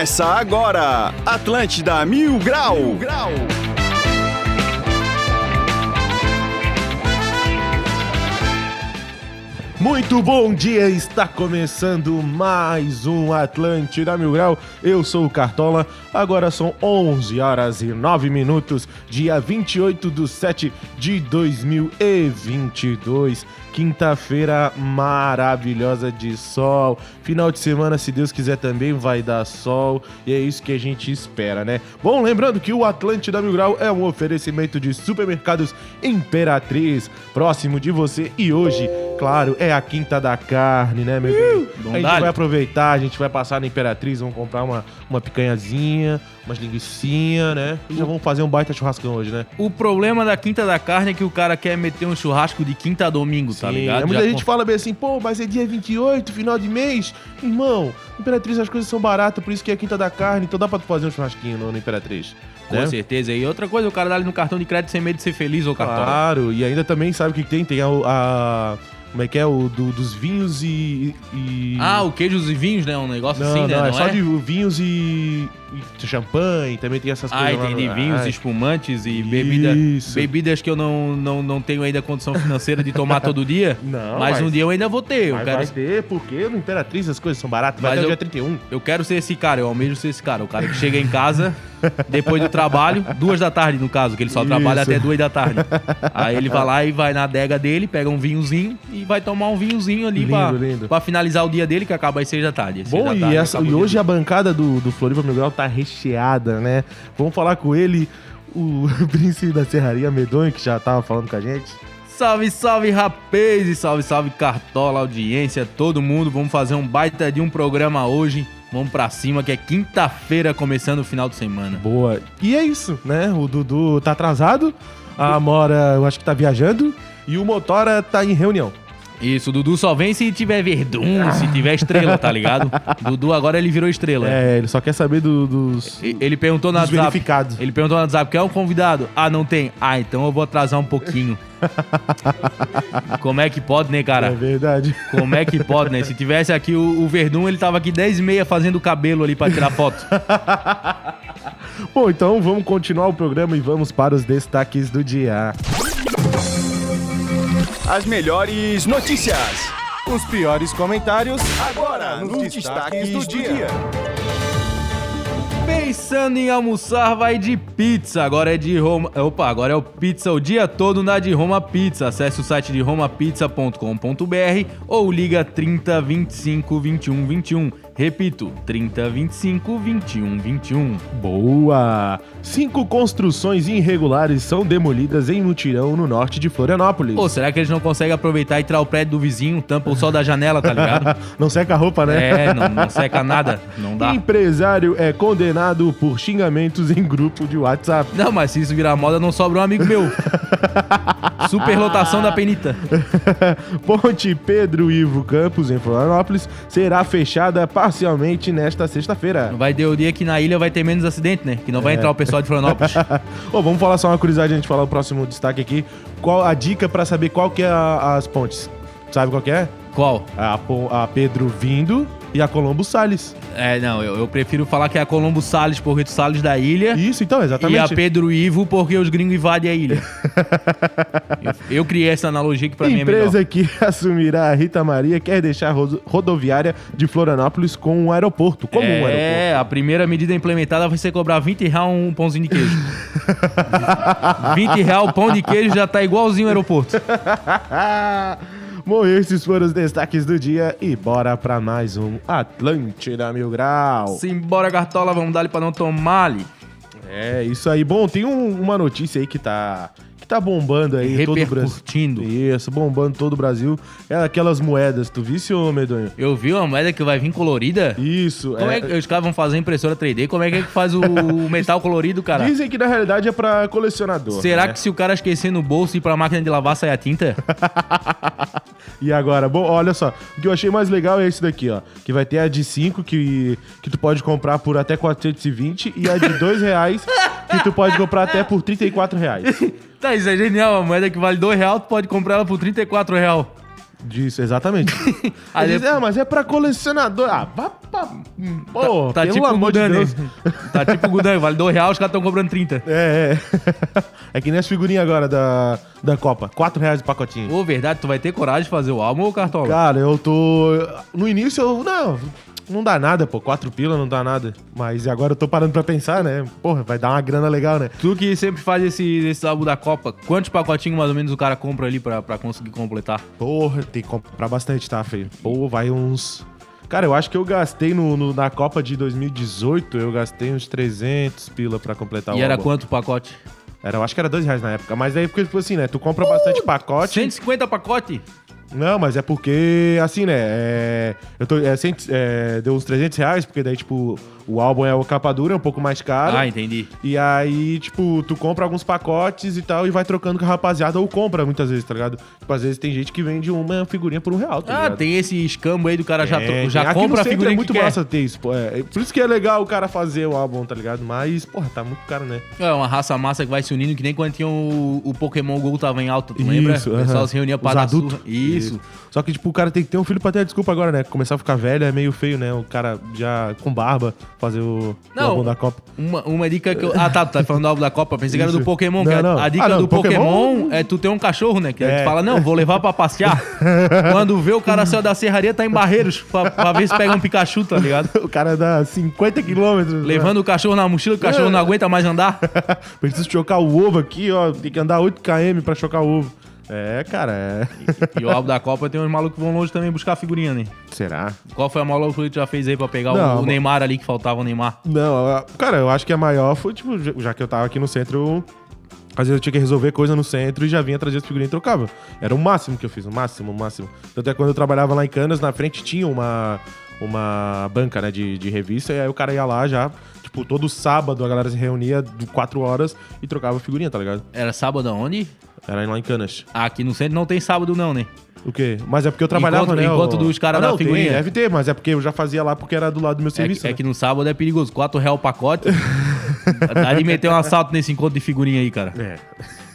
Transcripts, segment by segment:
Começa agora, Atlântida Mil Grau. Mil Grau. Muito bom dia, está começando mais um Atlântida Mil Grau. Eu sou o Cartola, agora são 11 horas e 9 minutos, dia 28 de 7 de 2022. Quinta-feira maravilhosa de sol. Final de semana, se Deus quiser, também vai dar sol. E é isso que a gente espera, né? Bom, lembrando que o Atlântida Mil Grau é um oferecimento de supermercados Imperatriz, próximo de você. E hoje, claro, é a Quinta da Carne, né, meu? A gente vai aproveitar, a gente vai passar na Imperatriz, vamos comprar uma, uma picanhazinha, umas linguiçinhas, né? E já vamos fazer um baita churrascão hoje, né? O problema da Quinta da Carne é que o cara quer meter um churrasco de quinta a domingo, tá Sim, ligado? Muita Já gente fala bem assim, pô, mas é dia 28, final de mês. Irmão, Imperatriz as coisas são baratas, por isso que é quinta da carne, então dá pra tu fazer um churrasquinho no, no Imperatriz. Com né? certeza. E outra coisa, o cara dá ali no cartão de crédito sem medo de ser feliz, ô cartão. Claro, e ainda também sabe o que que tem? Tem a. a- como é que é? O do- dos vinhos e. e- Ah, o queijos e vinhos, né? Um negócio não, assim, né? não, é Não só de vinhos e, e champanhe, também tem essas Ah, coisas. lá entendi. no- Vinhos, Ai, espumantes e bebida, Isso. bebidas que eu não, não, não tenho ainda condição financeira de tomar todo dia. Não, mas, mas- um dia eu ainda vou ter. Eu Mas quero, vai ter, porque no Imperatriz as coisas são baratas, vai Mas até o eu- dia 31. eu quero ser esse cara, eu almejo ser esse cara. O cara que chega em casa depois do trabalho, duas da tarde no caso, que ele só trabalha Isso. até duas da tarde. Aí ele vai lá e vai na adega dele, pega um vinhozinho e vai tomar um vinhozinho ali Lindo, pra, lindo. pra finalizar o dia dele, que acaba às seis da tarde. Às Bom, da e, tarde essa- acaba e o dia hoje a bancada do, do Floripa Mil Grau tá recheada, né? Vamos falar com ele, o príncipe da Serraria Medonho, que já tava falando com a gente. Salve, salve, rapaz! E salve, salve, Cartola, audiência, todo mundo. Vamos fazer um baita de um programa hoje. Vamos pra cima, que é quinta-feira, começando o final de semana. Boa. E é isso, né? O Dudu tá atrasado, a Amora eu acho que tá viajando, e o Motora tá em reunião. Isso, o Dudu só vem se tiver verdun, se tiver estrela, tá ligado? Dudu agora ele virou estrela. É, ele só quer saber do- dos, E- Ele perguntou dos WhatsApp. verificados. Ele perguntou no WhatsApp, quer um convidado? Ah, não tem? Ah, então eu vou atrasar um pouquinho. Como é que pode, né, É cara? verdade. Como é que pode, né? Se tivesse aqui o, o Verdun, ele tava aqui 10 e meia fazendo o cabelo ali pra tirar foto. Bom, então vamos continuar o programa e vamos para os destaques do dia. As melhores notícias. Os piores comentários Agora, nos destaques do dia. Pensando em almoçar, vai de pizza. Agora é de Roma. Opa, agora é o pizza o dia todo na de Roma Pizza. Acesse o site de romapizza.com.br ou liga 30 25 21 21. Repito, 30 25 21 21. Boa! Cinco construções irregulares são demolidas em mutirão no norte de Florianópolis. Pô, será que eles não conseguem aproveitar e tirar o prédio do vizinho, tampa o sol da janela, tá ligado? Não seca a roupa, né? É, não, não seca nada. Não dá. Empresário é condenado por xingamentos em grupo de WhatsApp. Não, mas se isso virar moda, não sobra um amigo meu. Superlotação da penita. Ponte Pedro Ivo Campos, em Florianópolis, será fechada parcialmente nesta sexta-feira. Vai ter o dia que na ilha vai ter menos acidente, né? Que não vai entrar o pessoal de Florianópolis. Ô, vamos falar só uma curiosidade antes de falar o próximo destaque aqui. Qual a dica pra saber qual que é a- as pontes? Sabe qual que é? Qual? A, a Pedro Vindo e a Colombo Salles. É, não, eu, eu prefiro falar que é a Colombo Salles, porque tu Salles da ilha. Isso, então, E exatamente. a Pedro Ivo, porque os gringos invadem a ilha. eu, eu criei essa analogia que pra mim é Empresa melhor. que assumirá a Rita Maria quer deixar rodoviária de Florianópolis com um aeroporto. Como um aeroporto. É, a primeira medida implementada vai ser cobrar 20 reais um pãozinho de queijo. 20 reais o pão de queijo já tá igualzinho ao aeroporto. Bom, esses foram os destaques do dia e bora pra mais um Atlântida Mil Grau. Simbora, Cartola, vamos dar ali pra não tomar ali. É, isso aí. Bom, tem um- uma notícia aí que tá, tá bombando aí todo o Brasil. Isso, bombando todo o Brasil. É aquelas moedas. Tu visse, ô Medonho? Eu vi uma moeda que vai vir colorida. Isso, Como é que os caras vão fazer impressora 3D? Como é que, é que faz o metal colorido, cara? Dizem que na realidade é pra colecionador. Será né? que se o cara esquecer no bolso e ir pra máquina de lavar sai a tinta? E agora, bom, olha só, o que eu achei mais legal é esse daqui, ó. Que vai ter a de 5 que, que tu pode comprar por até 420 e a de 2 reais que tu pode comprar até por 34 reais. tá, isso é genial. A moeda que vale 2 reais, tu pode comprar ela por 34 reais. Disso, exatamente. Aí diz, depois- ah, mas é pra colecionador. Ah, vá pra Pô, tá pelo tipo o amor de Gudan, né? Deus. Tá tipo o Gudan, vale 2 reais, os caras estão cobrando 30. É, é. É que nem as figurinhas agora da, da Copa. 4 reais o pacotinho. Ô, verdade, tu vai ter coragem de fazer o álbum ou cartola? Cara, eu tô. No início eu. Não, não dá nada, pô. 4 pila não dá nada. Mas agora eu tô parando pra pensar, né? Porra, vai dar uma grana legal, né? Tu que sempre faz esse, esse álbum da Copa, quantos pacotinhos mais ou menos o cara compra ali pra, pra conseguir completar? Porra, tem que comprar bastante, tá, feio? Pô, vai uns. Cara, eu acho que eu gastei no, no- na Copa de 2018, eu gastei uns 300 pila pra completar e o era álbum. quanto o pacote? Era, eu acho que era 2 reais na época. Mas aí, porque, tipo assim, né? Tu compra bastante pacote. 150 pacote? Não, mas é porque, assim, né? É, eu tô, é, cento- é, deu uns 300 reais, porque daí, tipo, o álbum é o capa dura, é um pouco mais caro. Ah, entendi. E aí, tipo, tu compra alguns pacotes e tal e vai trocando com a rapaziada ou compra muitas vezes, tá ligado? Tipo, às vezes tem gente que vende uma figurinha por um real, tá Ah, ligado? tem esse escambo aí do cara já, É, já tem. Compra a centro figurinha é muito que massa ter isso, pô. É, por isso que é legal o cara fazer o álbum, tá ligado? Mas, porra, tá muito caro, né? É uma raça massa que vai se unindo, que nem quando tinha o, o Pokémon GO tava em alta, tu lembra? O pessoal aham. se reunia pra Os dar adultos. surra. Isso. Só que, tipo, o cara tem que ter um filho pra ter desculpa agora, né? Começar a ficar velho é meio feio, né? O cara já com barba fazer o, o Não. álbum da Copa. Uma, uma dica que eu. Ah, tá, tu tá falando do álbum da Copa. Pensei que era do. Pokémon. Não, que a- não. A dica Ah, não, do Pokémon- Pokémon, é tu ter um cachorro, né? Que É. tu fala, não, vou levar pra passear. Quando vê o cara saiu da serraria, tá em Barreiros, pra, pra ver se pega um Pikachu, tá ligado? O cara dá 50 quilômetros. Levando o cachorro na mochila, o cachorro É. não aguenta mais andar. Preciso chocar o ovo aqui, ó. Tem que andar 8 km pra chocar o ovo. É, cara, é. E o álbum da Copa tem uns malucos que vão longe também buscar figurinha, né? Será? Qual foi a maior loucura que tu já fez aí pra pegar o- Não, o, mas- Neymar ali que faltava o Neymar? Não, cara, eu acho que a maior foi, tipo, já- que eu tava aqui no centro, às vezes eu tinha que resolver coisa no centro e já vinha trazer as figurinhas e trocava. Era o máximo que eu fiz, o máximo, o máximo. Tanto é que quando eu trabalhava lá em Canas, na frente tinha uma, uma banca, né, de, de revista, e aí o cara ia lá já, tipo, todo sábado a galera se reunia de 4 horas e trocava figurinha, tá ligado? Era sábado aonde? Era lá em Canas. Ah, aqui no centro não tem sábado não, né? O quê? Mas é porque eu trabalhava, Enquanto- né? enquanto dos caras Ah, da não, tem, figurinha. deve ter, mas é porque eu já fazia lá porque era do lado do meu É, serviço, que- é né? que no sábado é perigoso. 4 reais o pacote. Dá de meter um assalto nesse encontro de figurinha aí, cara. É.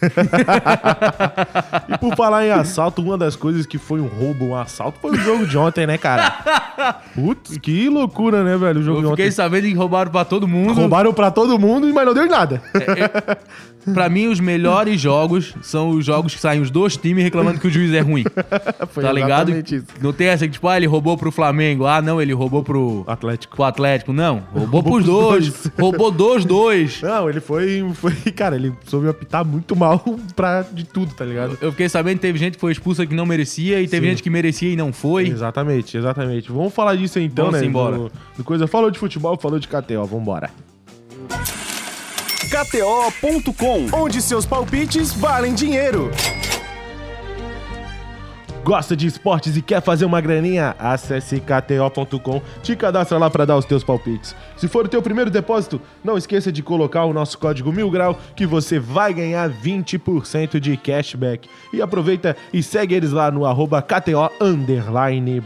e por falar em assalto, uma das coisas que foi um roubo, um assalto, foi o jogo de ontem, né, cara? Putz, que loucura, né, velho? O jogo Eu de fiquei ontem. sabendo que roubaram pra todo mundo. Roubaram pra todo mundo, mas não deu nada. Pra mim, os melhores jogos são os jogos que saem os dois times reclamando que o juiz é ruim. Foi tá ligado? isso. Não tem essa que, tipo, ah, ele roubou pro Flamengo. Ah, não, ele roubou pro, Atlético. pro Atlético. Não, roubou, Roubou pros dois. dois. roubou dos dois. Não, ele foi, foi. Cara, ele soube apitar muito mal pra de tudo, tá ligado? Eu fiquei sabendo que teve gente que foi expulsa que não merecia e teve Sim. gente que merecia e não foi. Exatamente, exatamente. Vamos falar disso então, Vamos né? embora. Do, do coisa. Falou de futebol, falou de KTO, vambora. KTO.com. Onde seus palpites valem dinheiro. Gosta de esportes e quer fazer uma graninha? Acesse kto.com, te cadastra lá para dar os teus palpites. Se for o teu primeiro depósito, não esqueça de colocar o nosso código mil grau que você vai ganhar 20% de cashback. E aproveita e segue eles lá no arroba KTO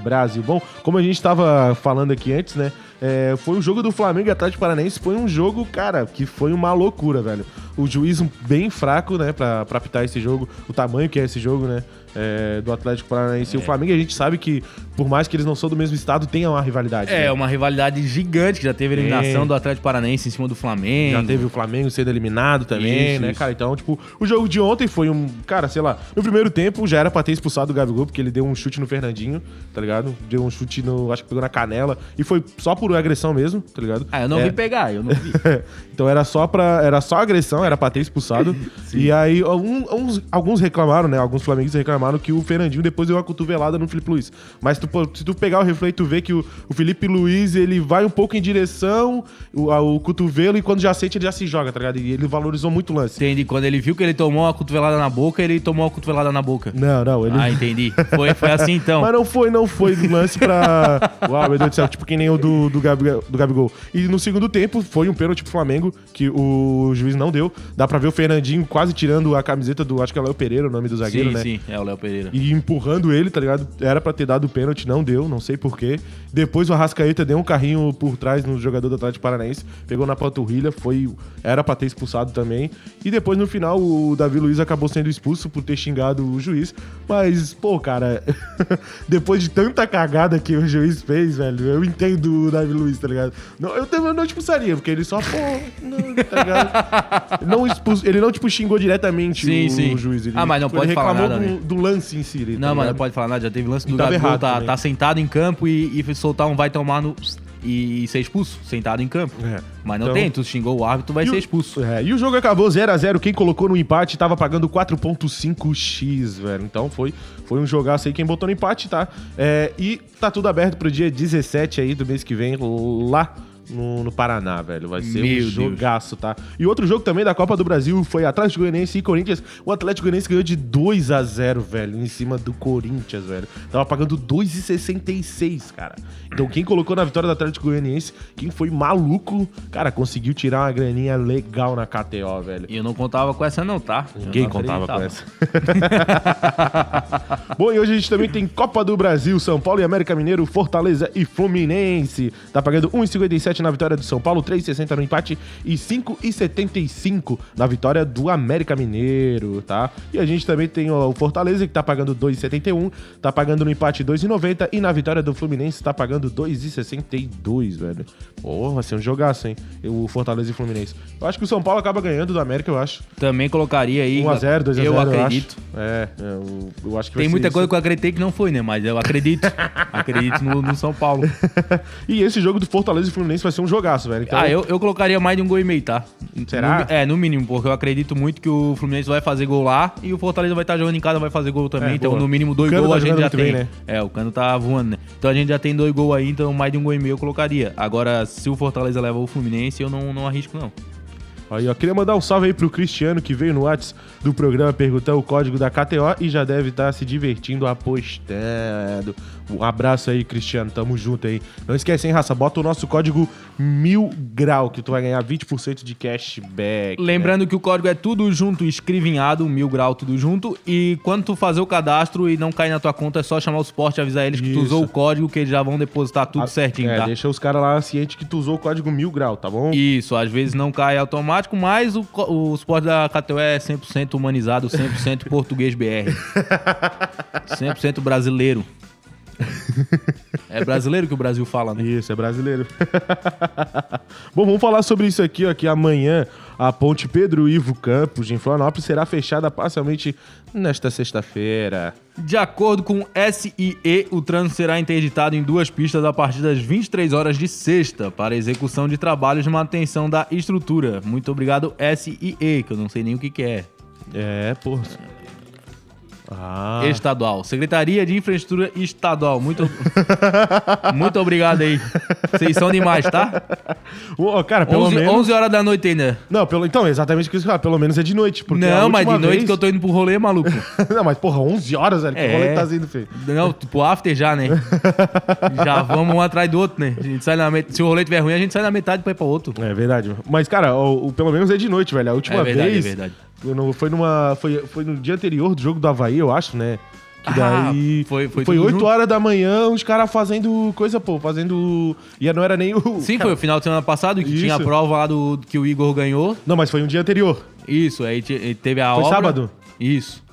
Brasil. Bom, como a gente estava falando aqui antes, né? é, foi o jogo do Flamengo e Atlético Paranaense. Foi um jogo, cara, que foi uma loucura, velho. O juiz bem fraco, né, pra, pra apitar esse jogo, o tamanho que é esse jogo, né? é, do Atlético Paranaense e o Flamengo, a gente sabe que, por mais que eles não são do mesmo estado, tem uma rivalidade. É, né? uma rivalidade gigante que já teve eliminação do Atlético Paranaense em cima do Flamengo. Já teve o Flamengo sendo eliminado também, Isso, né, isso. cara? Então, tipo, o jogo de ontem foi um. Cara, sei lá, no primeiro tempo já era pra ter expulsado o Gabigol, porque ele deu um chute no Fernandinho, tá ligado? Deu um chute no. Acho que pegou na canela. E foi só por agressão mesmo, tá ligado? Ah, eu não É. vi pegar, eu não vi. então era só para era só agressão, era pra ter expulsado. e aí algum- uns- alguns reclamaram, né? Alguns flamenguistas reclamaram que o Fernandinho depois deu uma cotovelada no Felipe Luiz. Mas tu se tu pegar o replay, tu vê que o, o Felipe Luiz, ele vai um pouco em direção o, ao cotovelo e quando já sente ele já se joga, tá ligado? E ele valorizou muito o lance. Entendi. Quando ele viu que ele tomou uma cotovelada na boca, ele tomou uma cotovelada na boca. Não, não, ele Ah, entendi. Foi, foi assim então. Mas não foi, não foi do lance pra. Uau, meu Deus do céu, tipo que nem o do, do, Gabi- do Gabigol. E no segundo tempo foi um pênalti pro Flamengo, que o juiz não deu. Dá pra ver o Fernandinho quase tirando a camiseta do. Acho que é Léo Pereira, o nome do zagueiro, sim, né? sim, é o Léo Pereira. E empurrando ele, tá ligado? Era pra ter dado o pênalti, não deu, não sei porquê. Depois o Arrascaeta deu um carrinho por trás no jogador do Atlético Paranaense, pegou na panturrilha, foi. Era pra ter expulsado também. E depois no final o Davi Luiz acabou sendo expulso por ter xingado o juiz. Mas, pô, cara, depois de tanta cagada que o juiz fez, velho, eu entendo o Davi Luiz, tá ligado? Não, eu também não expulsaria, porque ele só, pô, não, tá ligado? Não expus, ele não, tipo, xingou diretamente Sim, o, sim. juiz. Ele, Ah, mas não tipo, pode ele falar reclamou nada, do, né? do lance em si. tá Não, mas não pode falar nada. Já teve lance do Gabigol errado tá, tá sentado em campo e, e soltar um vai tomar no... E ser expulso, sentado em campo. É. Mas não Então- tem, tu xingou o árbitro, vai E ser o- expulso. É, e o jogo acabou 0x0. Quem colocou no empate tava pagando 4.5x, velho. Então foi, foi um jogaço aí. Quem botou no empate, tá? É, e tá tudo aberto pro dia 17 aí do mês que vem, lá no, no Paraná, velho. Vai ser Meu um Deus. jogaço, tá? E outro jogo também da Copa do Brasil foi Atlético Goianiense e Corinthians. O Atlético Goianiense ganhou de 2 a 0 velho, em cima do Corinthians, velho. Tava pagando 2,66, cara. Então quem colocou na vitória do Atlético Goianiense, quem foi maluco, cara, conseguiu tirar uma graninha legal na KTO, velho. E eu não contava com essa não, tá? Ninguém não contava com essa. Bom, e hoje a gente também tem Copa do Brasil, São Paulo e América Mineiro, Fortaleza e Fluminense. Tá pagando 1,57 na vitória do São Paulo, 3,60 no empate e 5,75 na vitória do América Mineiro, tá? E a gente também tem o Fortaleza que tá pagando 2,71, tá pagando no empate 2,90 e na vitória do Fluminense tá pagando 2,62, velho. Porra, vai ser um jogaço, hein? O Fortaleza e Fluminense. Eu acho que o São Paulo acaba ganhando do América, eu acho. Também colocaria aí. 1x0, 2x0, Eu eu, acredito. acho. É, eu, eu acho que Tem muita isso. coisa que eu acreditei que não foi, né? Mas eu acredito. acredito no, no São Paulo. E esse jogo do Fortaleza e Fluminense vai ser um jogaço, velho. Então, Ah, eu, eu colocaria mais de um gol e meio, tá? Será? No- é, no mínimo, porque eu acredito muito que o Fluminense vai fazer gol lá e o Fortaleza vai estar jogando em casa, vai fazer gol também. É, então, boa. no mínimo, dois gols tá a gente já tem. bem, né? É, o Cano tá voando, né? Então a gente já tem dois gols aí, então mais de um gol e meio eu colocaria. Agora, se o Fortaleza leva o Fluminense, eu não, não arrisco, não. Aí, ó, queria mandar um salve aí pro Cristiano que veio no Whats do programa perguntar o código da KTO e já deve estar se divertindo apostando. Um abraço aí, Cristiano, tamo junto aí. Não esquece, hein, raça, bota o nosso código mil grau que tu vai ganhar 20% de cashback. né? Lembrando que o código é tudo junto, escrivinhado, mil grau, tudo junto. E quando tu fazer o cadastro e não cair na tua conta, é só chamar o suporte e avisar eles que tu Isso. usou o código, que eles já vão depositar tudo Ah, certinho, é, tá? deixa os caras lá cientes que tu usou o código mil grau, tá bom? Isso, às vezes não cai automático, mas o, o suporte da KTO é 100% humanizado, 100% português BR. 100% brasileiro. É brasileiro que o Brasil fala, né? Isso, é brasileiro. Bom, vamos falar sobre isso aqui, ó, que amanhã a ponte Pedro Ivo Campos, em Florianópolis, será fechada parcialmente nesta sexta-feira. De acordo com SIE, o trânsito será interditado em duas pistas a partir das 23 horas de sexta para execução de trabalhos de manutenção da estrutura. Muito obrigado, SIE, que eu não sei nem o que, que é. É, pô. Ah, Estadual. Secretaria de Infraestrutura Estadual. Muito, muito obrigado aí. Vocês são demais, tá? Ô, cara, pelo 11, menos... 11 horas da noite ainda. Não, pelo... então, exatamente o que eu falar. Pelo menos é de noite. Porque a Não, mas de última noite vez- que eu tô indo pro rolê, maluco. não, mas porra, 11 horas, velho. Que É. rolê tá sendo feio. Não, pro after já, né? Já vamos um atrás do outro, né? A gente sai na met... Se o rolê tiver ruim, a gente sai na metade pra ir pra outro. É verdade. Mas, cara, o, o- pelo menos é de noite, velho. A última É verdade, vez... é verdade. Não- foi, numa, foi, foi no dia anterior do jogo do Havaí, eu acho, né? Que Ah, daí... foi- foi foi tudo 8 junto? horas da manhã, os caras fazendo coisa, pô. Fazendo... E não era nem o... Sim, foi o final de semana passado que Isso. tinha a prova lá do que o Igor ganhou. Não, mas foi um dia anterior. Isso, aí te- teve a Foi obra. sábado? Isso.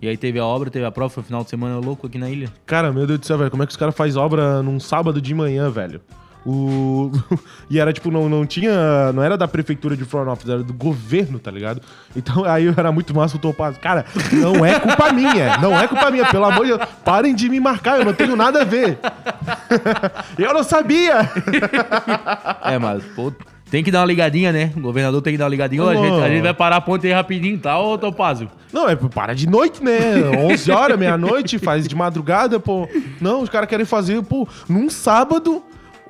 E aí teve a obra, teve a prova, foi o final de semana louco aqui na ilha. Cara, meu Deus do céu, velho. Como é que os caras fazem obra num sábado de manhã, velho? O... e era tipo, não, não tinha. Não era da prefeitura de Florianópolis, era do governo, tá ligado? Então aí era muito massa o Topaz. Cara, não é culpa minha. Não é culpa minha, pelo amor de Deus. Parem de me marcar, eu não tenho nada a ver. eu não sabia! É, mas, pô, tem que dar uma ligadinha, né? O governador tem que dar uma ligadinha. Ô, a, gente, a gente vai parar a ponte aí rapidinho, tá, ô Topázio? Não, é para de noite, né? 11 horas, meia-noite, faz de madrugada, pô. Não, os caras querem fazer, pô, num sábado,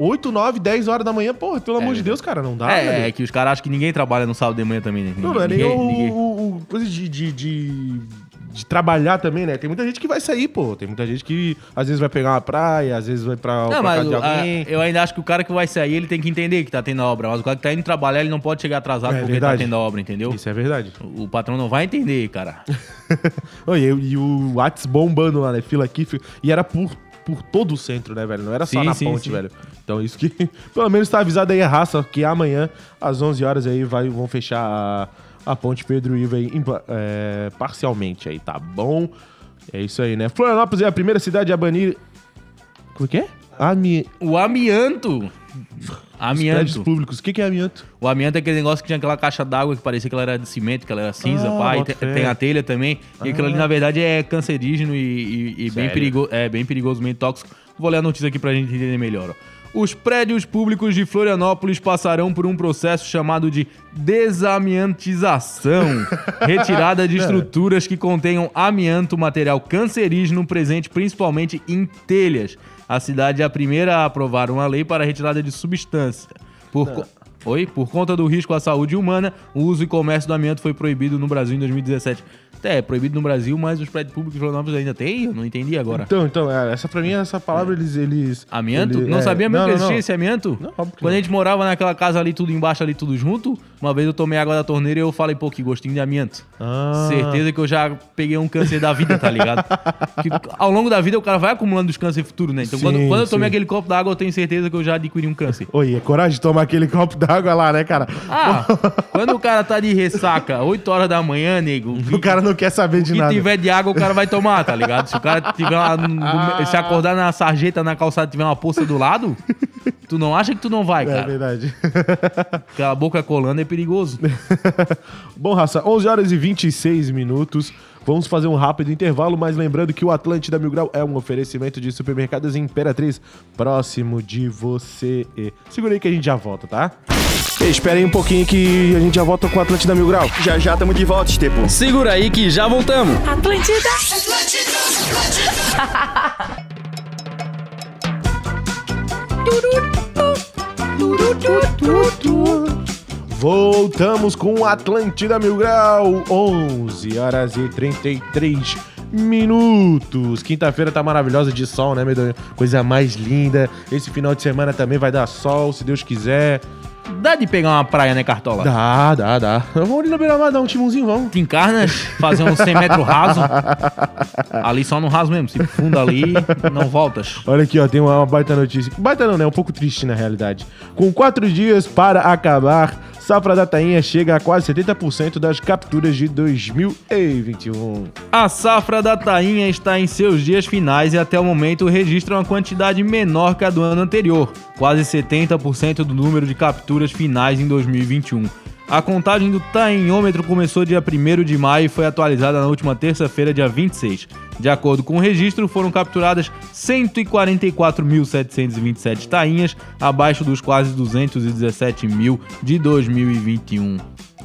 8, 9, 10 horas da manhã. Pô, pelo amor de Deus, cara, não dá, é, velho. é que os caras acham que ninguém trabalha no sábado de manhã também, né? Não, não é nem Ninguém- o, o- o- coisa de, de, de, de trabalhar também, né? Tem muita gente que vai sair, pô. Tem muita gente que às vezes vai pegar uma praia, às vezes vai pra, Não, pra mas casa o- a- eu ainda acho que o cara que vai sair, ele tem que entender que tá tendo a obra. Mas o cara que tá indo trabalhar, ele não pode chegar atrasado É porque verdade. tá tendo a obra, entendeu? Isso é verdade. O patrão não vai entender, cara. Oi, e, e o Whats bombando lá, né? Fila aqui. fila- E era por, por todo o centro, né, velho? Não era só Sim, na sim, ponte, sim. velho. Então isso que... Pelo menos tá avisado aí a raça que amanhã, às 11 horas aí, vai, vão fechar a, a ponte Pedro Iva aí, é, parcialmente aí, tá bom? É isso aí, né? Florianópolis é a primeira cidade a banir... O quê? Ami... O amianto. Amianto. públicos. O que, que é amianto? O amianto é aquele negócio que tinha aquela caixa d'água que parecia que ela era de cimento, que ela era cinza, Ah, pá. Bota te- fé. tem a telha também. E aquilo ali, na verdade, é cancerígeno e, e- e bem, perigo, é, bem perigosamente tóxico. Vou ler a notícia aqui pra gente entender melhor. ó. Os prédios públicos de Florianópolis passarão por um processo chamado de desamiantização. retirada de estruturas que contenham amianto, material cancerígeno presente principalmente em telhas. A cidade é a primeira a aprovar uma lei para a retirada de substância. Por, co- Oi? Por conta do risco à saúde humana, o uso e comércio do amianto foi proibido no Brasil em 2017. É, é proibido no Brasil, mas os prédios públicos de Florianópolis ainda tem? Eu não entendi agora. Então, então, é, essa pra mim, essa palavra, eles. eles Amianto? eles- não é, sabia mesmo não, que existia não. esse amianto? Não, óbvio Quando não. a gente morava naquela casa ali, tudo embaixo, ali, tudo junto, uma vez eu tomei água da torneira e eu falei, pô, que gostinho de amianto. Ah. Certeza que eu já peguei um câncer da vida, tá ligado? que ao longo da vida o cara vai acumulando os cânceres futuros, né? Então quando, Sim, quando eu tomei sim. aquele copo d'água, eu tenho certeza que eu já adquiri um câncer. Oi, é coragem de tomar aquele copo d'água lá, né, cara? Ah, quando o cara tá de ressaca, 8 horas da manhã, nego, O cara não quer saber de que nada. tiver de água, o cara vai tomar, tá ligado? Se o cara tiver uma, no- se acordar na sarjeta, na calçada, tiver uma poça do lado, tu não acha que tu não vai, É cara. verdade. Aquela boca colando é perigoso. Bom, raça, 11 horas e 26 minutos. Vamos fazer um rápido intervalo, mas lembrando que o Atlântida Mil Grau é um oferecimento de supermercados Imperatriz próximo de você. Segura aí que a gente já volta, tá? Ei, espera aí um pouquinho que a gente já volta com o Atlântida Mil Grau. Já já tamo de volta, Estepo. Segura aí que já voltamos. Atlântida. Voltamos com o Atlântida Mil Grau, 11 horas e 33 minutos. Quinta-feira tá maravilhosa de sol, né, Medonho? Coisa mais linda. Esse final de semana também vai dar sol, se Deus quiser. Dá de pegar uma praia, né, Cartola? Dá, dá, dá. Vamos ali na beira-mar dar um timonzinho, vamos. Te encarnas, fazer uns 100 metros raso. Ali só no raso mesmo. Se funda ali, não voltas. Olha aqui, ó, tem uma, uma baita notícia. Baita não, né? Um pouco triste na realidade. Com quatro dias para acabar, Safra da Tainha chega a quase 70% das capturas de 2021. A safra da tainha está em seus dias finais e até o momento registra uma quantidade menor que a do ano anterior, quase 70% do número de capturas finais em 2021. A contagem do tainhômetro começou dia 1 de maio e foi atualizada na última terça-feira, dia 26. De acordo com o registro, foram capturadas 144.727 tainhas, abaixo dos quase 217 mil de 2021.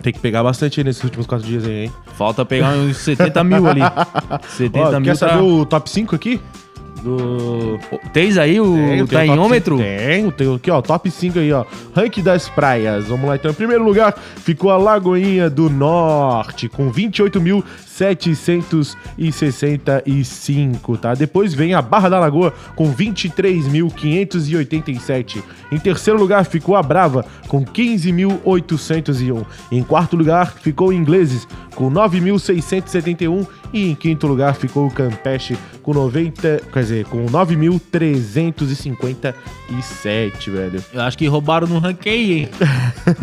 Tem que pegar bastante aí nesses últimos quatro dias aí, hein? Falta pegar uns 70 mil ali. 70 Ó, mil quer tá- saber o top 5 aqui? Do. Tens aí o Tem, tem o top tainhômetro? cinco. Tem, tem aqui, ó, top 5 aí, ó. Rank das praias. Vamos lá, então. Em primeiro lugar ficou a Lagoinha do Norte, com 28.765, tá? Depois vem a Barra da Lagoa, com 23.587. Em terceiro lugar ficou a Brava, com 15.801. Em quarto lugar ficou Ingleses, com 9.671. E em quinto lugar ficou o Campeche, com 90, quer dizer, com 9.357, velho. Eu acho que roubaram no ranqueio, hein?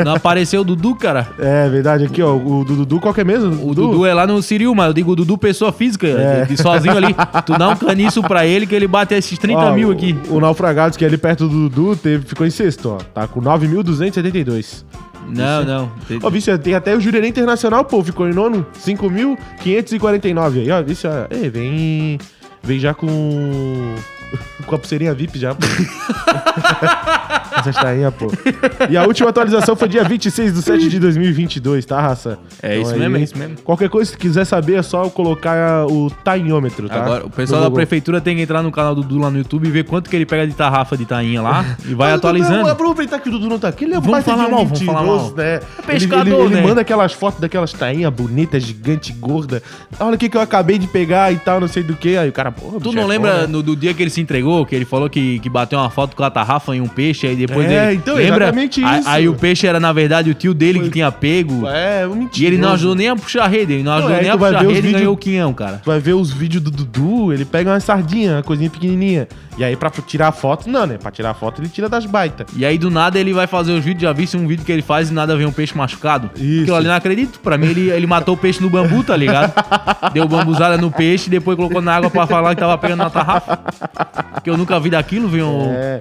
Não apareceu o Dudu, cara. É verdade, aqui, ó, o Dudu, qual que é mesmo? O Dudu é lá no Ciril, mas eu digo Dudu pessoa física, É. de- de sozinho ali. Tu dá um caniço pra ele que ele bate esses 30 Ó, mil o- aqui. O, Naufragados, que é ali perto do Dudu, teve, ficou em sexto, ó. Tá com 9.272. Não, não. Ó, Vício, tem até o Jurerê Internacional, pô, ficou em nono, 5.549. Aí, ó, Vício, ó, é, vem, vem já com, com a pulseirinha VIP já, pô. Essa tainha, pô. E a última atualização foi dia 26 de 7 de 2022, tá, raça? É isso mesmo, é isso mesmo. Qualquer coisa, se quiser saber, é só colocar o tainhômetro, tá? Agora, o pessoal da prefeitura tem que entrar no canal do Dudu lá no YouTube e ver quanto que ele pega de tarrafa de tainha lá e vai Mas atualizando. aproveitar que o Dudu não tá aqui, ele é Vamos falar de mal, vamos falar mal. né? É pescador, ele, ele, ele né? manda aquelas fotos daquelas tainhas bonitas, gigante, gorda. Olha o que, que eu acabei de pegar e tal, não sei do que. Aí o cara, porra, Tu não é lembra né? no- do dia que ele se entregou, que ele falou que, que bateu uma foto com a tarrafa em um peixe, aí depois É, ele. então, lembra? exatamente Aí- isso. Aí, o peixe era, na verdade, o tio dele que tinha pego. É, um mentira. E ele não ajudou nem a puxar a rede, ele não ajudou aí nem a puxar a rede e vídeos- ganhou o quinhão, cara. Tu vai ver os vídeos do Dudu, ele pega uma sardinha, uma coisinha pequenininha. E aí pra tirar a foto, não, né? Pra tirar a foto ele tira das baitas. E aí do nada ele vai fazer os vídeos, já viste um vídeo que ele faz e nada vem um peixe machucado. Isso. Aquilo ali não acredito. Pra mim ele, ele matou o peixe no bambu, tá ligado? Deu bambuzada no peixe e depois colocou na água pra falar que tava pegando na tarrafa. Que eu nunca vi daquilo, viu? É,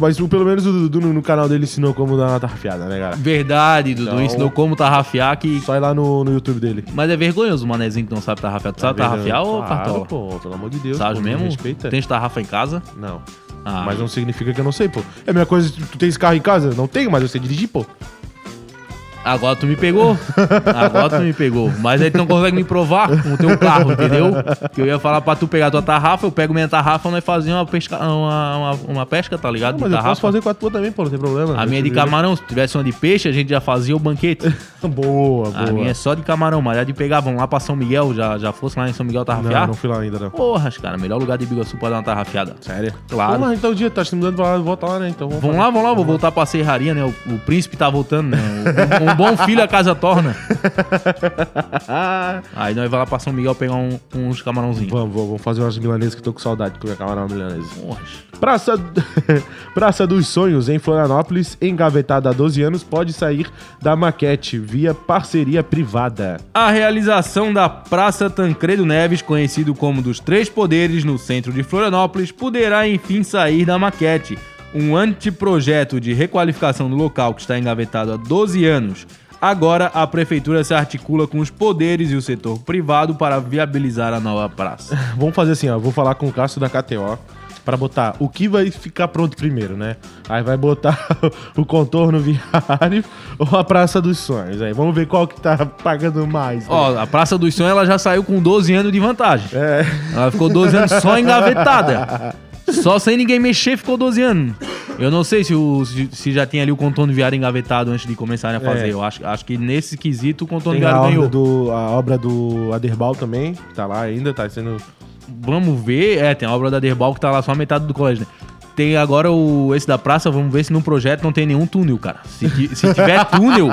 mas pelo menos o, Dudu no, no canal dele ensinou como dar uma tarrafiada, né, cara? Verdade, Dudu Então- ensinou como tarrafiar que... Só ir lá no, no YouTube dele. Mas é vergonhoso o manezinho que não sabe tarrafiar. Tu sabe tarrafiar ou claro, cartola? pô, pelo amor de Deus. Sabe pô, me mesmo? Respeita. Tem tarrafa em casa? Não. Ah, Mas não significa que eu não sei, pô. É a mesma coisa, tu, tu tens carro em casa? Não tenho, mas eu sei dirigir, pô. Agora tu me pegou. Agora tu me pegou. Mas aí tu não consegue me provar com o teu carro, entendeu? Que eu ia falar pra tu pegar tua tarrafa, eu pego minha tarrafa e nós fazíamos uma pesca, uma, uma, uma pesca, tá ligado? Mas de eu tarrafa. posso fazer com a tua também, pô, não tem problema. A minha é de camarão, se tivesse uma de peixe, a gente já fazia o banquete. Boa, boa. A minha é só de camarão, mas a de pegar, vamos lá pra São Miguel, já, já fosse lá em São Miguel Não, tarrafiar? não fui lá ainda, não. Porra, cara, melhor lugar de Biguaçu pra dar uma tarrafiada. Sério? Claro. Vamos lá, então o dia, tá se mudando pra lá, volta lá, né? Então vamos Vamos lá, vamos lá, vou voltar pra serraria, né? O, o príncipe tá voltando, né? Um, um bom filho a casa torna. Aí nós vamos lá pra São Miguel pegar um- uns camarãozinhos. Vamos, vamos, vamos fazer umas milanesas que eu tô com saudade de comer camarão milanesa. Praça, Praça dos Sonhos, em Florianópolis, engavetada há 12 anos, pode sair da maquete via parceria privada. A realização da Praça Tancredo Neves, conhecido como dos Três Poderes, no centro de Florianópolis, poderá enfim sair da maquete. Um anteprojeto de requalificação do local que está engavetado há 12 anos. Agora a prefeitura se articula com os poderes e o setor privado para viabilizar a nova praça. Vamos fazer assim, ó. Vou falar com o Cássio da KTO pra botar o que vai ficar pronto primeiro, né? Aí vai botar o contorno viário ou a Praça dos Sonhos. Aí vamos ver qual que tá pagando mais. né? Ó, a Praça dos Sonhos ela já saiu com 12 anos de vantagem. É. Ela ficou 12 anos só engavetada. Só sem ninguém mexer ficou 12 anos. Eu não sei se, o- se- se já tinha ali o contorno viário engavetado antes de começarem a fazer. É. Eu acho, acho que nesse quesito o contorno Tem a viário obra, ganhou. do, a obra do Aderbal também, que tá lá ainda, tá sendo. Vamos ver. É, tem a obra da Derbal que tá lá só a metade do colégio, né? Tem agora o esse da praça, vamos ver se no projeto não tem nenhum túnel, cara. Se, se tiver túnel,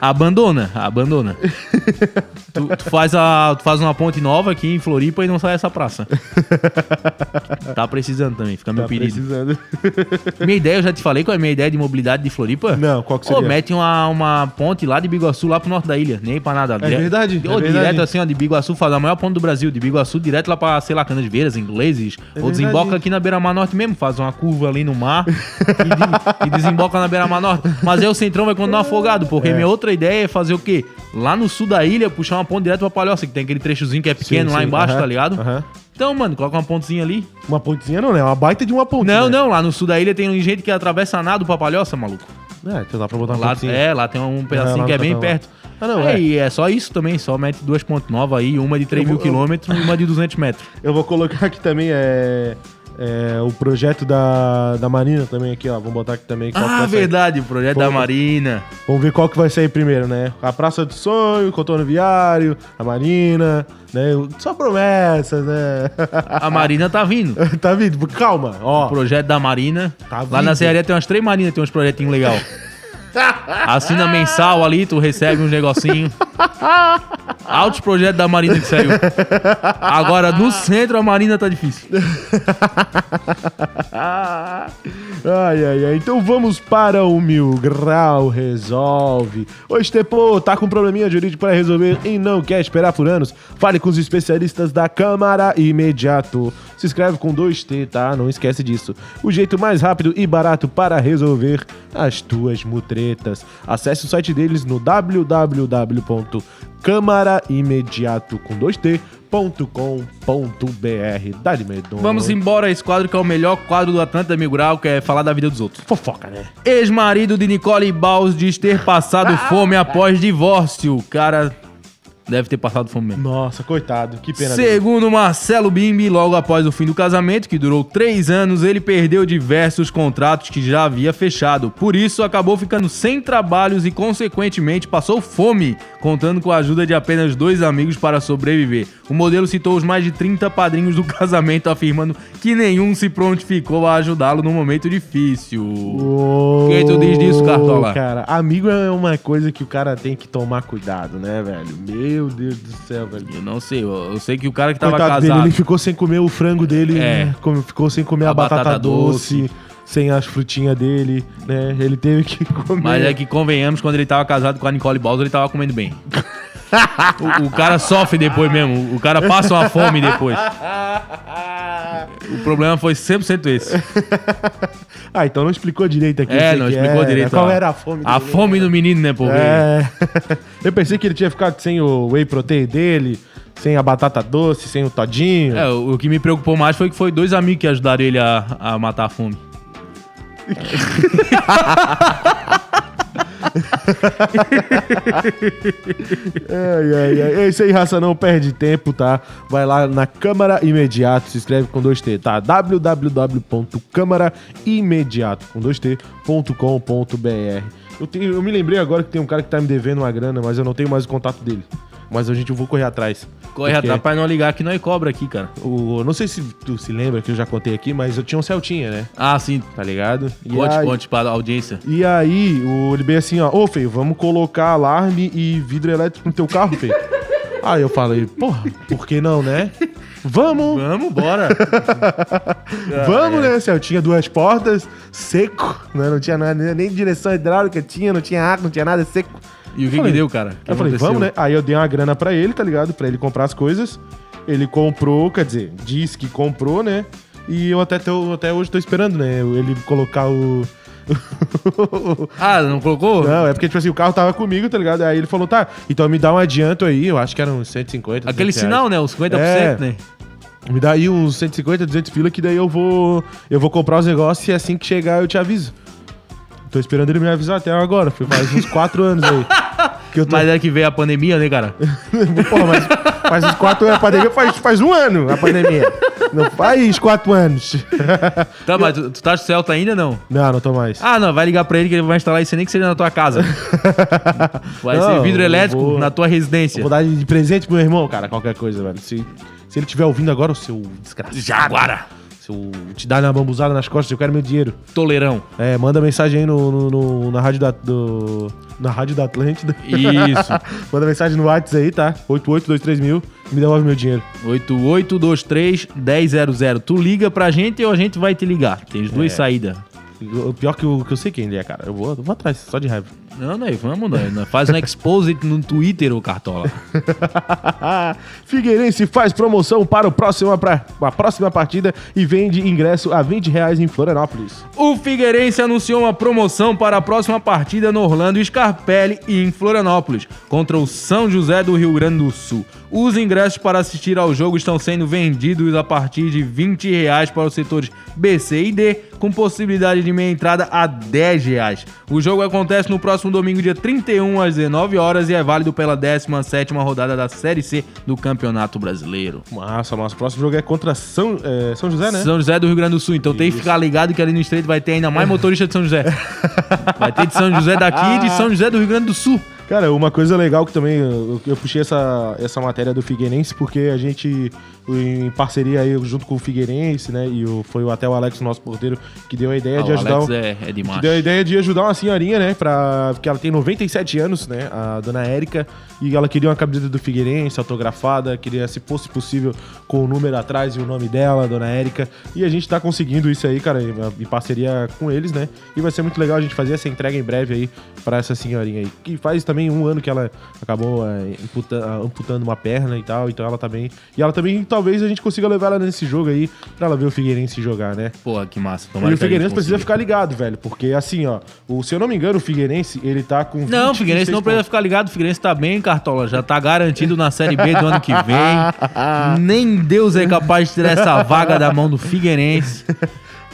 abandona, abandona. Tu, tu faz a, tu faz uma ponte nova aqui em Floripa e não sai essa praça. Tá precisando também, fica meu Tá pedido. precisando. Minha ideia, eu já te falei qual é a minha ideia de mobilidade de Floripa? Não, qual que seria? mete uma, uma ponte lá de Biguaçu lá pro norte da ilha, nem pra nada. Dire- verdade, é Ô, verdade. direto assim, ó, de Biguaçu, faz a maior ponte do Brasil, de Biguaçu direto lá pra, sei lá, Canasvieiras, ingleses. É ou desemboca verdade. aqui na beira-mar norte mesmo, faz uma curva ali no mar e, de- e desemboca na beira-mar norte. Mas aí o centrão vai continuar afogado, porque minha outra ideia é fazer o quê? Lá no sul da ilha, puxar uma ponte direto pra Palhoça, que tem aquele trechozinho que é pequeno Sim, lá sim, embaixo, aham, tá ligado? Então, mano, coloca uma pontezinha ali. Uma pontezinha não, né? Uma baita de uma ponte. Não, né? não, lá no sul da ilha tem gente que atravessa nado pra Palhoça, maluco. É, então dá pra botar uma Lá, pontezinha. é, lá tem um pedacinho lá que é bem Catão, lá. perto. Ah, não, é, é. E é só isso também, só mete duas pontes novas aí, uma de 3 Eu mil vou- eu- quilômetros e uma de 200 metros. Eu vou colocar aqui também é, é, o projeto da, da Marina também aqui, ó. Vamos botar aqui também. Ah, verdade, o projeto Pô, da Marina. Vamos ver qual que vai sair primeiro, né? A Praça do Sonho, o Contorno Viário, a Marina, né? Só promessas, né? A Marina tá vindo. tá vindo? Calma, ó. O projeto da Marina. Tá lá na vindo. Serraria tem umas três Marinas, tem uns projetinhos legais. Assina mensal ali, tu recebe uns negocinhos. Altos projetos da Marina que saiu. Agora, no centro, a Marina tá difícil. Ai, ai, ai. Então vamos para o Mil Grau Resolve. Ô, Estepô, tá com probleminha jurídico para resolver e não quer esperar por anos? Fale com os especialistas da Câmara imediato. Se inscreve com 2T, tá? Não esquece disso. O jeito mais rápido e barato para resolver as tuas mutretas. Acesse o site deles no www.câmaraimediato com 2T. .com.br Dá-lhe medonho. Vamos embora a esse quadro que é o melhor quadro do Atlanta Mil Grau, que é falar da vida dos outros. Fofoca, né? Ex-marido de Nicole Baus diz ter passado fome após divórcio. O cara deve ter passado fome mesmo. Nossa, coitado. Que pena dele. Segundo Marcelo Bimbi, logo após o fim do casamento, que durou três anos, ele perdeu diversos contratos que já havia fechado. Por isso, acabou ficando sem trabalhos e, consequentemente, passou fome, contando com a ajuda de apenas dois amigos para sobreviver. O modelo citou os mais de 30 padrinhos do casamento, afirmando que nenhum se prontificou a ajudá-lo no momento difícil. O que tu diz disso, Cartola? Cara, amigo é uma coisa que o cara tem que tomar cuidado, né, velho? Meu Deus do céu, velho. Eu não sei, eu, eu sei que o cara que tava Coitado casado. dele, ele ficou sem comer o frango dele, É. né? Ficou sem comer a, A batata, batata doce, doce. sem as frutinhas dele, né? Ele teve que comer. Mas é que convenhamos, quando ele tava casado com a Nicole Balls, ele tava comendo bem. o, o cara sofre depois mesmo. O cara passa uma fome depois. O problema foi 100% esse. Ah, então não explicou direito aqui. É, não explicou era, direito. Qual ó. era a fome A dele. fome do menino, né, pô? É. Eu pensei que ele tinha ficado sem o whey protein dele, sem a batata doce, sem o todinho. É, o o que me preocupou mais foi que foi dois amigos que ajudaram ele a, a matar a fome. Ai, ai, ai. É isso aí, raça, não perde tempo, tá? Vai lá na Câmara Imediato, se inscreve com 2T, tá? www.câmaraimediato, com 2T.com.br. Eu, eu me lembrei agora que tem um cara que tá me devendo uma grana, mas eu não tenho mais o contato dele. Mas a gente eu vou correr atrás. Corre Porque atrás pra não ligar que nós cobra aqui, cara. O, não sei se tu se lembra que eu já contei aqui, mas eu tinha um Celtinha, né? Ah, sim. Tá ligado? E Conte, aí- conte pra audiência. E aí, o, ele bem assim, ó, ô, feio, vamos colocar alarme e vidro elétrico no teu carro, feio. aí eu falei, porra, por que não, né? Vamos, Vamos, bora. vamos, né, Celtinha, duas portas, seco, né? Não tinha nada, nem direção hidráulica tinha, não tinha água, não tinha nada, seco. E o que, Falei- que deu, cara? Que eu falei, aconteceu? vamos, né? Aí eu dei uma grana pra ele, tá ligado? Pra ele comprar as coisas. Ele comprou, quer dizer, disse que comprou, né? E eu até, tô- até hoje tô esperando, né? Ele colocar o. Ah, não colocou? Não, é porque, tipo assim, o carro tava comigo, tá ligado? Aí ele falou, tá, então me dá um adianto aí, eu acho que eram uns 150. Aquele 200 reais. sinal, né? Os 50%, É. né? Me dá aí uns 150, 200 pila que daí eu vou eu vou comprar os negócios e assim que chegar eu te aviso. Tô esperando ele me avisar até agora, foi faz uns 4 anos aí. Que eu tô... Mas é que veio a pandemia, né, cara? Porra, mas faz uns 4 anos, a pandemia faz, faz um ano a pandemia. Não faz 4 anos. Tá, mas tu, tu tá de Celta ainda não? Não, não tô mais. Ah, não, vai ligar pra ele que ele vai instalar isso nem que seja na tua casa. Vai Não, ser vidro elétrico vou- na tua residência. Vou dar de presente pro meu irmão, cara, qualquer coisa, velho. Se, se ele estiver ouvindo agora, o seu desgraçado. Jaguara. Se eu te dar uma bambuzada nas costas, eu quero meu dinheiro. Toleirão. É, manda mensagem aí no, no- no- na rádio da, do, na rádio da Atlântida. Isso. manda mensagem no WhatsApp aí, tá? 8823 mil, me devolve meu dinheiro. 8823-1000. Tu liga pra gente ou a gente vai te ligar. Tem as duas É. saídas. O pior que eu, que eu sei quem ele é, cara. Eu vou, eu vou atrás, só de raiva. Não, não, vamos. Nós Faz um expose no Twitter, ô Cartola. Figueirense faz promoção para o próximo, pra, a próxima partida e vende ingresso a 20 reais em Florianópolis. O Figueirense anunciou uma promoção para a próxima partida no Orlando Scarpelli e em Florianópolis, contra o São José do Rio Grande do Sul. Os ingressos para assistir ao jogo estão sendo vendidos a partir de 20 reais para os setores B, C e D, com possibilidade de meia entrada a 10 reais. O jogo acontece no próximo domingo, dia 31, às 19 horas e é válido pela 17ª rodada da Série C do Campeonato Brasileiro. Massa, nosso próximo jogo é contra São, é, São José, né? São José do Rio Grande do Sul. Então tem que ficar ligado que ali no estreito vai ter ainda mais motorista de São José. Vai ter de São José daqui e de São José do Rio Grande do Sul. Cara, uma coisa legal que também eu, eu puxei essa, essa matéria do Figueirense porque a gente, em parceria aí junto com o Figueirense, né? E o, foi até o Alex, nosso porteiro, que deu a ideia Ah, de ajudar. Alex um- é, é que demais. deu a ideia de ajudar uma senhorinha, né? Pra, porque ela tem 97 anos, né? A dona Érica. E ela queria uma camiseta do Figueirense autografada. Queria, se fosse possível, com o número atrás e o nome dela, dona Érica. E a gente tá conseguindo isso aí, cara, em, em parceria com eles, né? E vai ser muito legal a gente fazer essa entrega em breve aí pra essa senhorinha aí. Que faz também um ano que ela acabou é, amputando uma perna e tal. Então ela também. E ela também, talvez a gente consiga levar ela nesse jogo aí pra ela ver o Figueirense jogar, né? Porra, que massa. E Tomara o a gente Figueirense precisa ficar ligado, velho. Porque assim, ó, o, se eu não me engano, o Figueirense, ele tá com. Não, o 20, Figueirense não 26 precisa ficar ligado. O Figueirense tá bem, Cartola. Já tá garantido na Série B do ano que vem. Nem Deus é capaz de tirar essa vaga da mão do Figueirense.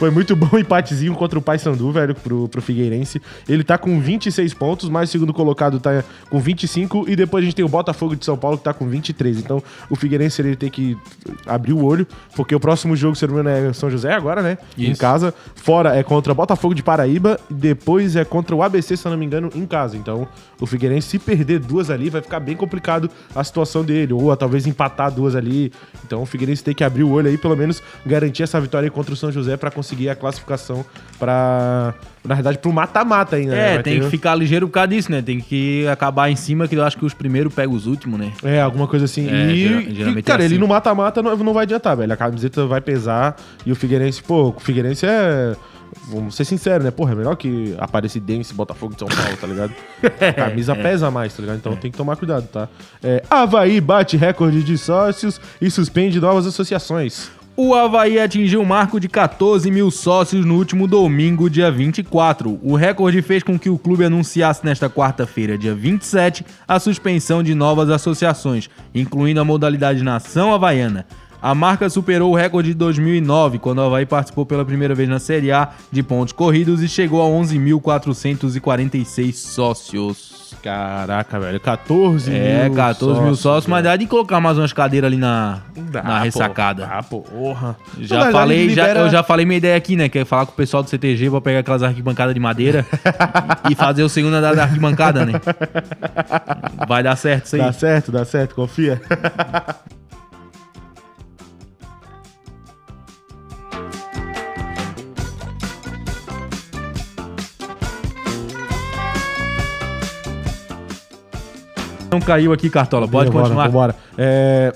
Foi muito bom o empatezinho contra o Paysandu, velho, pro, pro Figueirense. Ele tá com 26 pontos, mas o segundo colocado tá com 25. E depois a gente tem o Botafogo de São Paulo que tá com 23. Então o Figueirense ele tem que abrir o olho, porque o próximo jogo, se eu não me engano, é São José agora, né? Em Isso. casa. Fora é contra o Botafogo de Paraíba. E depois é contra o ABC, se eu não me engano, em casa. Então o Figueirense, se perder duas ali, vai ficar bem complicado a situação dele. Ou talvez empatar duas ali. Então o Figueirense tem que abrir o olho aí, pelo menos garantir essa vitória aí contra o São José pra conseguir a classificação pra. Na verdade, pro mata-mata ainda. né? É, Vai tem ter- que ficar ligeiro por causa disso, né? Tem que acabar em cima, que eu acho que os primeiros pegam os últimos, né? É, alguma coisa assim. É, e, gera- e, geralmente cara, é ele assim. no mata-mata não, não vai adiantar, velho. A camiseta vai pesar e o Figueirense, pô, o Figueirense é. Vamos ser sinceros, né? Porra, é melhor que Aparecidense, Botafogo de São Paulo, tá ligado? A camisa pesa mais, tá ligado? Então tem que tomar cuidado, tá? É, Havaí bate recorde de sócios e suspende novas associações. O Havaí atingiu o marco de 14 mil sócios no último domingo, dia 24. O recorde fez com que o clube anunciasse nesta quarta-feira, dia 27, a suspensão de novas associações, incluindo a modalidade Nação Havaiana. A marca superou o recorde de 2009, quando o Havaí participou pela primeira vez na Série A de pontos corridos e chegou a 11.446 sócios. Caraca, velho. 14 mil. É, 14 mil sócios, mas velho. dá de colocar mais umas cadeiras ali na, Dá, na ressacada. Ah, porra. Já verdade, falei, já- libera- eu já falei minha ideia aqui, né? Que é falar com o pessoal do CTG pra pegar aquelas arquibancadas de madeira e fazer o segundo andar da arquibancada, né? Vai dar certo isso aí. Dá certo, dá certo, confia. Não caiu aqui, Cartola. Pode Vambora, continuar. Vambora. É,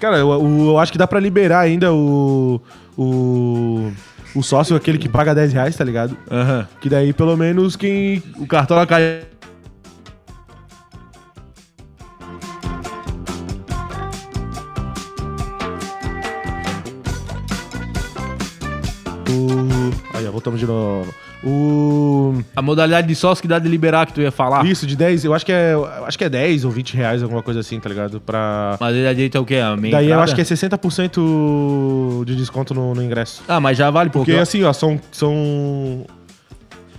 cara, eu, eu- eu acho que dá pra liberar ainda o. O. O sócio, aquele que paga 10 reais, tá ligado? Aham. Que daí, pelo menos, quem. O Cartola caiu. A modalidade de sócio que dá de liberar que tu ia falar. Isso, de 10, eu acho que é. eu acho que é 10 ou 20 reais, alguma coisa assim, tá ligado? Pra. Mas ele direito é o quê? A meia Daí eu entrada? acho que é 60% de desconto no, no ingresso. Ah, mas já vale Porque porque assim, ó, são. são...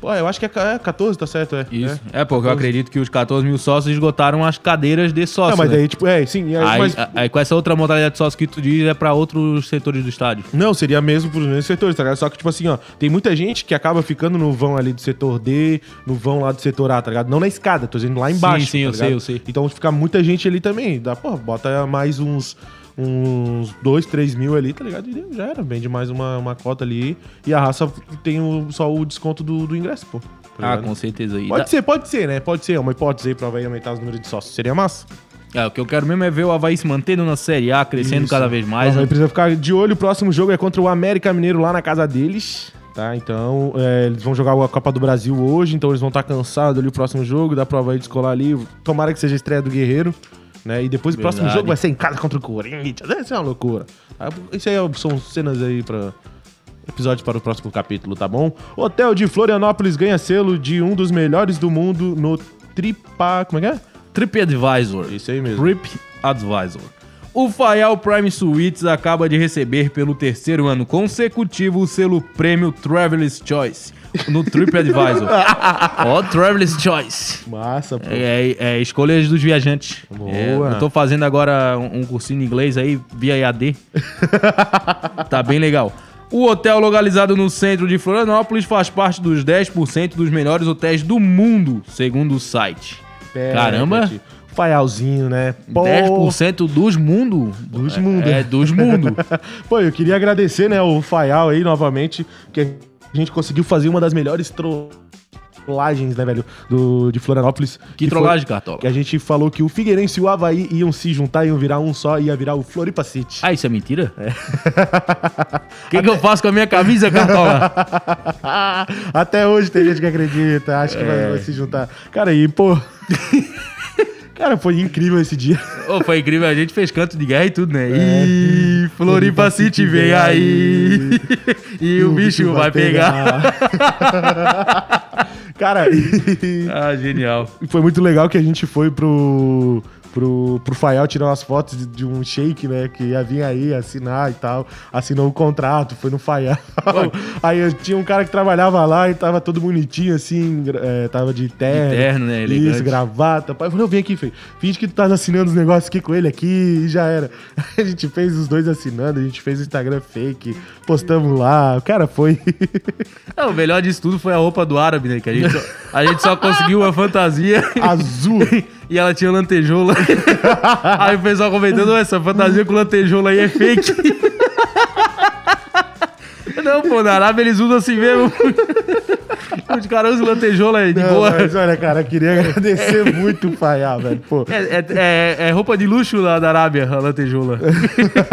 Pô, eu acho que é ca- é 14, tá certo, é. Isso. É, É, porque eu acredito que os 14 mil sócios esgotaram as cadeiras de sócio. Não, mas né? daí, tipo, é, sim. é, Aí, mas, aí com essa outra modalidade de sócio que tu diz é pra outros setores do estádio. Não, seria mesmo pros mesmos setores, tá ligado? Só que, tipo assim, ó, tem muita gente que acaba ficando no vão ali do setor D, no vão lá do setor A, tá ligado? Não na escada, tô dizendo lá embaixo. Sim, sim, tá eu sei, eu sei. Então fica muita gente ali também. Dá, pô, bota mais uns. Uns 2, 3 mil ali, tá ligado? E já era. Vende mais uma, uma cota ali. E a raça tem o- só o desconto do, do ingresso, pô. tá Ah, com certeza. E Pode dá- ser, pode ser, né? Pode ser. É uma hipótese aí pra vai aumentar os números de sócios. Seria massa. É, o que eu quero mesmo é ver o Havaí se mantendo na Série A, crescendo Isso. cada vez mais. Mas aí precisa ficar de olho. O próximo jogo é contra o América Mineiro lá na casa deles. Tá, então é, eles vão jogar a Copa do Brasil hoje, então eles vão estar cansados ali o próximo jogo, dá prova aí de escolar ali. Tomara que seja a estreia do Guerreiro, né? E depois o próximo Verdade. jogo vai ser em casa contra o Corinthians. Deve ser uma loucura. Ah, Isso aí são cenas aí pra episódio para o próximo capítulo, tá bom? Hotel de Florianópolis ganha selo de um dos melhores do mundo no Tripa. Como é que é? TripAdvisor. Isso aí mesmo. TripAdvisor. O Fayal Prime Suites acaba de receber pelo terceiro ano consecutivo o selo prêmio Traveler's Choice no TripAdvisor. Ó, Traveler's Choice. Massa, pô. É, é, escolhas dos viajantes. Boa. É, eu tô fazendo agora um, um cursinho em inglês aí, via EAD. tá bem legal. O hotel localizado no centro de Florianópolis faz parte dos 10% dos melhores hotéis do mundo, segundo o site. Caramba! Pet. Faialzinho, né? Pô, 10% dos mundo? Dos É, mundo. É, dos mundo. Pô, eu queria agradecer, né, o Faial aí novamente, que a gente conseguiu fazer uma das melhores trollagens, né, velho, do, de Florianópolis. Que foi- trollagem, Cartola? Que a gente falou que o Figueirense e o Havaí iam se juntar, iam virar um só, ia virar o Floripa City. Ah, isso é mentira? O que, que eu faço com a minha camisa, Cartola? Até hoje tem gente que acredita, acha que É. vai, vai se juntar. Cara, e pô... Cara, foi incrível esse dia. Ô, foi incrível, a gente fez canto de guerra e tudo, né? É. Ih, Floripa City vem aí. e o bicho vai pegar. Cara, e- Ah, genial. E foi muito legal que a gente foi pro, pro, pro Faial tirar umas fotos de, de um shake, né? Que ia vir aí assinar e tal. Assinou o contrato, foi no Faial. aí eu- tinha um cara que trabalhava lá e tava todo bonitinho, assim, é, tava de terno. De terno, né, elegante. Isso, gravata. Eu falei, eu vem aqui, filho. Finge que tu tá assinando os negócios aqui com ele aqui e já era. A gente fez os dois assinando, a gente fez o Instagram fake, postamos lá. Cara, foi. É, o melhor disso tudo foi a roupa do árabe, né? Que a gente só, a gente só conseguiu uma fantasia. azul. E ela tinha lantejoula. Aí o pessoal comentando, "Ué, essa fantasia com lantejoula aí é fake. Não, pô, na Arábia eles usam assim mesmo. Os caras usam lantejola aí, de Não, boa. mas olha, cara, queria agradecer muito o Faiá, velho. Pô, É, é- é- é roupa de luxo lá da Arábia, a lantejola.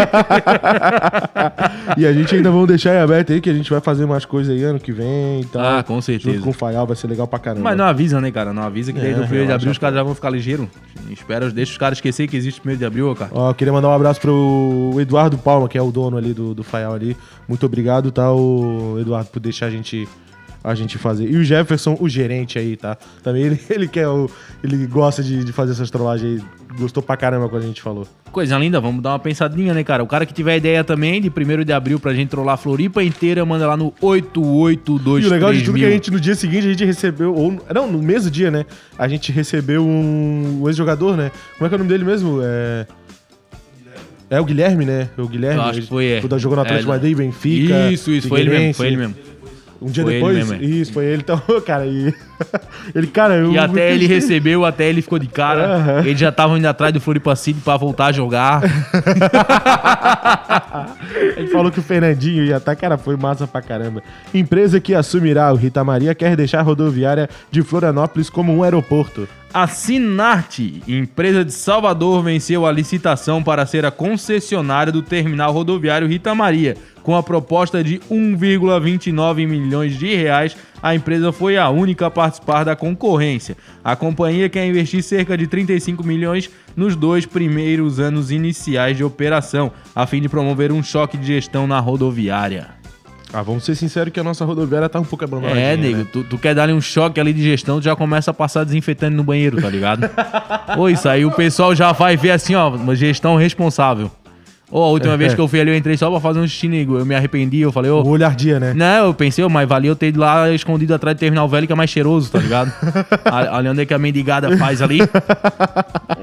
e a gente ainda vamos deixar em aberto aí, que a gente vai fazer mais coisas aí ano que vem e tal. Ah, com Junto certeza. com o Faial, vai ser legal pra caramba. Mas não avisa, né, cara? Não avisa que daí É, no primeiro de abril os caras já vão ficar ligeiros. Espera, deixa os caras esquecer que existe primeiro de abril, ó, cara. Ó, queria mandar um abraço pro Eduardo Palma, que é o dono ali do, do Faial ali. Muito obrigado, tá, o Eduardo, por deixar a gente, a gente fazer. E o Jefferson, o gerente aí, tá? Também ele, ele quer o. Ele gosta de, de fazer essas trollagens aí. Gostou pra caramba quando a gente falou. Coisa linda, vamos dar uma pensadinha, né, cara? O cara que tiver ideia também de 1 de abril pra gente trollar a Floripa inteira, manda lá no 8823 E o legal de tudo é que a mil. gente, no dia seguinte, a gente recebeu. Ou, não, no mesmo dia, né? A gente recebeu um, um ex-jogador, né? Como é que é o nome dele mesmo? É. É o Guilherme, né? O Guilherme. Eu acho que foi, é. Jogou no Atlético É, Madrid, Benfica. Isso, isso, foi ele mesmo, foi ele mesmo. Um dia Foi depois? é. Isso, foi ele. Então, cara, e. ele, cara, eu. E até ele recebeu, até ele ficou de cara. Aham. Eles já estavam indo atrás do Floripa City pra voltar a jogar. Ele falou que o Fernandinho ia estar, cara, foi massa pra caramba. Empresa que assumirá o Rita Maria quer deixar a rodoviária de Florianópolis como um aeroporto. A Sinarte, empresa de Salvador, venceu a licitação para ser a concessionária do terminal rodoviário Rita Maria. Com a proposta de 1,29 milhões de reais, a empresa foi a única a participar da concorrência. A companhia quer investir cerca de 35 milhões nos dois primeiros anos iniciais de operação, a fim de promover um choque de gestão na rodoviária. Ah, vamos ser sinceros que a nossa rodoviária tá um pouco abandonada. É, nego, tu, tu quer dar um choque ali de gestão, tu já começa a passar desinfetante no banheiro, tá ligado? Ô, isso aí o pessoal já vai ver assim, ó, uma gestão responsável. Ô, a última vez que eu fui ali, eu entrei só pra fazer um xixi. Eu me arrependi, eu falei, ô. O olhar dia, né? Não, eu pensei, ô, mas valia eu ter ido lá escondido atrás do terminal velho que é mais cheiroso, tá ligado? A- Olha onde é que a mendigada faz ali.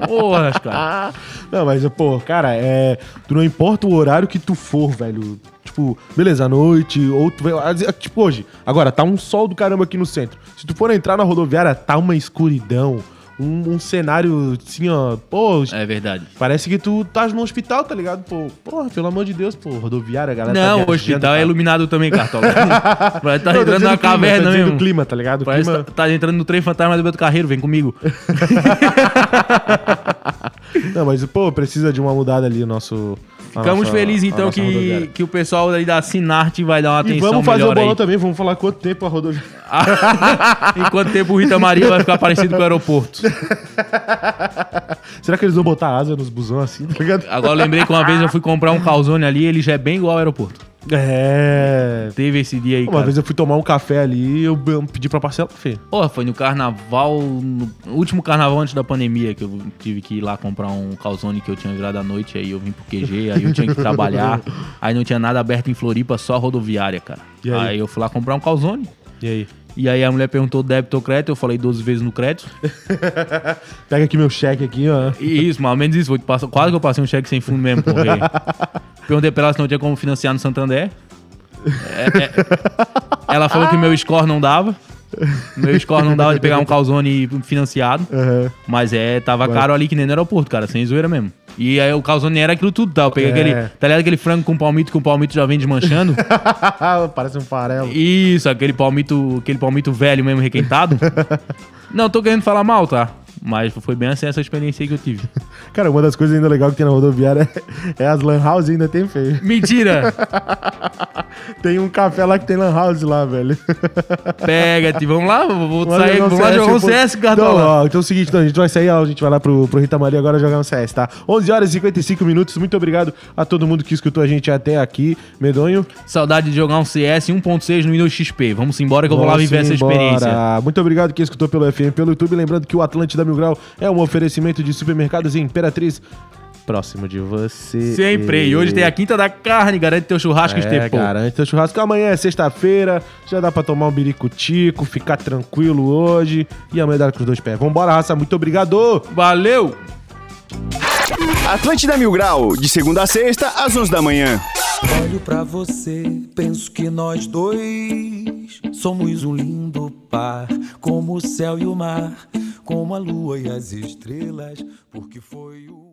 Porra, cara. Não, mas, pô, cara, é. Tu não importa o horário que tu for, velho. Tipo, beleza, à noite, ou tu. Tipo, hoje. Agora, tá um sol do caramba aqui no centro. Se tu for entrar na rodoviária, tá uma escuridão. Um, um cenário assim, ó. Pô, É verdade. parece que tu estás no hospital, tá ligado? Pô, porra, pelo amor de Deus, pô, rodoviária, a galera. tá Não, o viajando, hospital é tá? iluminado também, Cartola. Parece tá Não, entrando na o clima, caverna dizendo mesmo. o clima, tá ligado? O Parece clima... tá, tá entrando no trem fantasma do Beto Carreiro, vem comigo. Não, mas, pô, precisa de uma mudada ali o nosso. Ficamos nossa- felizes então que, rodoviária. que o pessoal aí da Sinarte vai dar uma E atenção vamos fazer o bolão aí. também, vamos falar quanto tempo a rodoviária. Em quanto tempo o Rita Maria vai ficar parecido com o aeroporto. Será que eles vão botar asa nos busão assim, tá? Agora eu lembrei que uma vez eu fui comprar um calzone ali, ele já é bem igual ao aeroporto. É. Teve esse dia aí, Uma cara. vez eu fui tomar um café ali e eu, pedi pra parcela, Fê. Porra, foi no carnaval, no último carnaval antes da pandemia, que eu tive que ir lá comprar um calzone que eu tinha virado à noite, aí eu vim pro QG, aí eu tinha que trabalhar, aí não tinha nada aberto em Floripa, só rodoviária, cara. E aí? aí eu fui lá comprar um calzone. E aí? E aí a mulher perguntou débito ou crédito, eu falei 12 vezes no crédito. Pega aqui meu cheque aqui, ó. E isso, mais ou menos isso. Foi, quase que eu passei um cheque sem fundo mesmo, porra. Perguntei pra ela se não tinha como financiar no Santander. É, é. Ela falou que meu score não dava. Meu score não dava de pegar um calzone financiado. Aham. Mas é, tava caro ali que nem no aeroporto, cara, sem zoeira mesmo. E aí o calzone era aquilo tudo, tá? Eu peguei É. aquele, tá ligado aquele frango com palmito que o palmito já vem desmanchando? Parece um farelo. Isso, aquele palmito, aquele palmito velho mesmo requentado. Não tô querendo falar mal, tá? Mas foi bem assim essa experiência aí que eu tive. Cara, uma das coisas ainda legal que tem na rodoviária é, é as lan house ainda tem feio. Mentira! Tem um café lá que tem lan house lá, velho. Pega-te, vamos lá, vou Vamos sair, vamos lá jogar um pô. CS, Então, Cartola. ó, então é o seguinte, então, a gente vai sair, ó, a gente vai lá pro, pro Rita Maria agora jogar um CS, tá? 11 horas e 55 minutos, muito obrigado a todo mundo que escutou a gente até aqui, medonho. Saudade de jogar um CS 1.6 no Windows XP. Vamos embora que eu vou lá viver essa experiência. Muito obrigado quem escutou pelo FM, pelo YouTube, lembrando que o Atlântida Mil Grau é um oferecimento de supermercados Imperatriz, próximo de você. Sempre. E hoje tem a quinta da carne, garante teu churrasco É, garante teu churrasco. Amanhã é sexta-feira, já dá pra tomar um biricutico, ficar tranquilo hoje e amanhã dá com os dois pés. Vambora, raça, muito obrigado! Valeu! Atlântida Mil Grau, de segunda a sexta, às 11 da manhã. Olho pra você, penso que nós dois somos um lindo par, como o céu e o mar, como a lua e as estrelas, porque foi o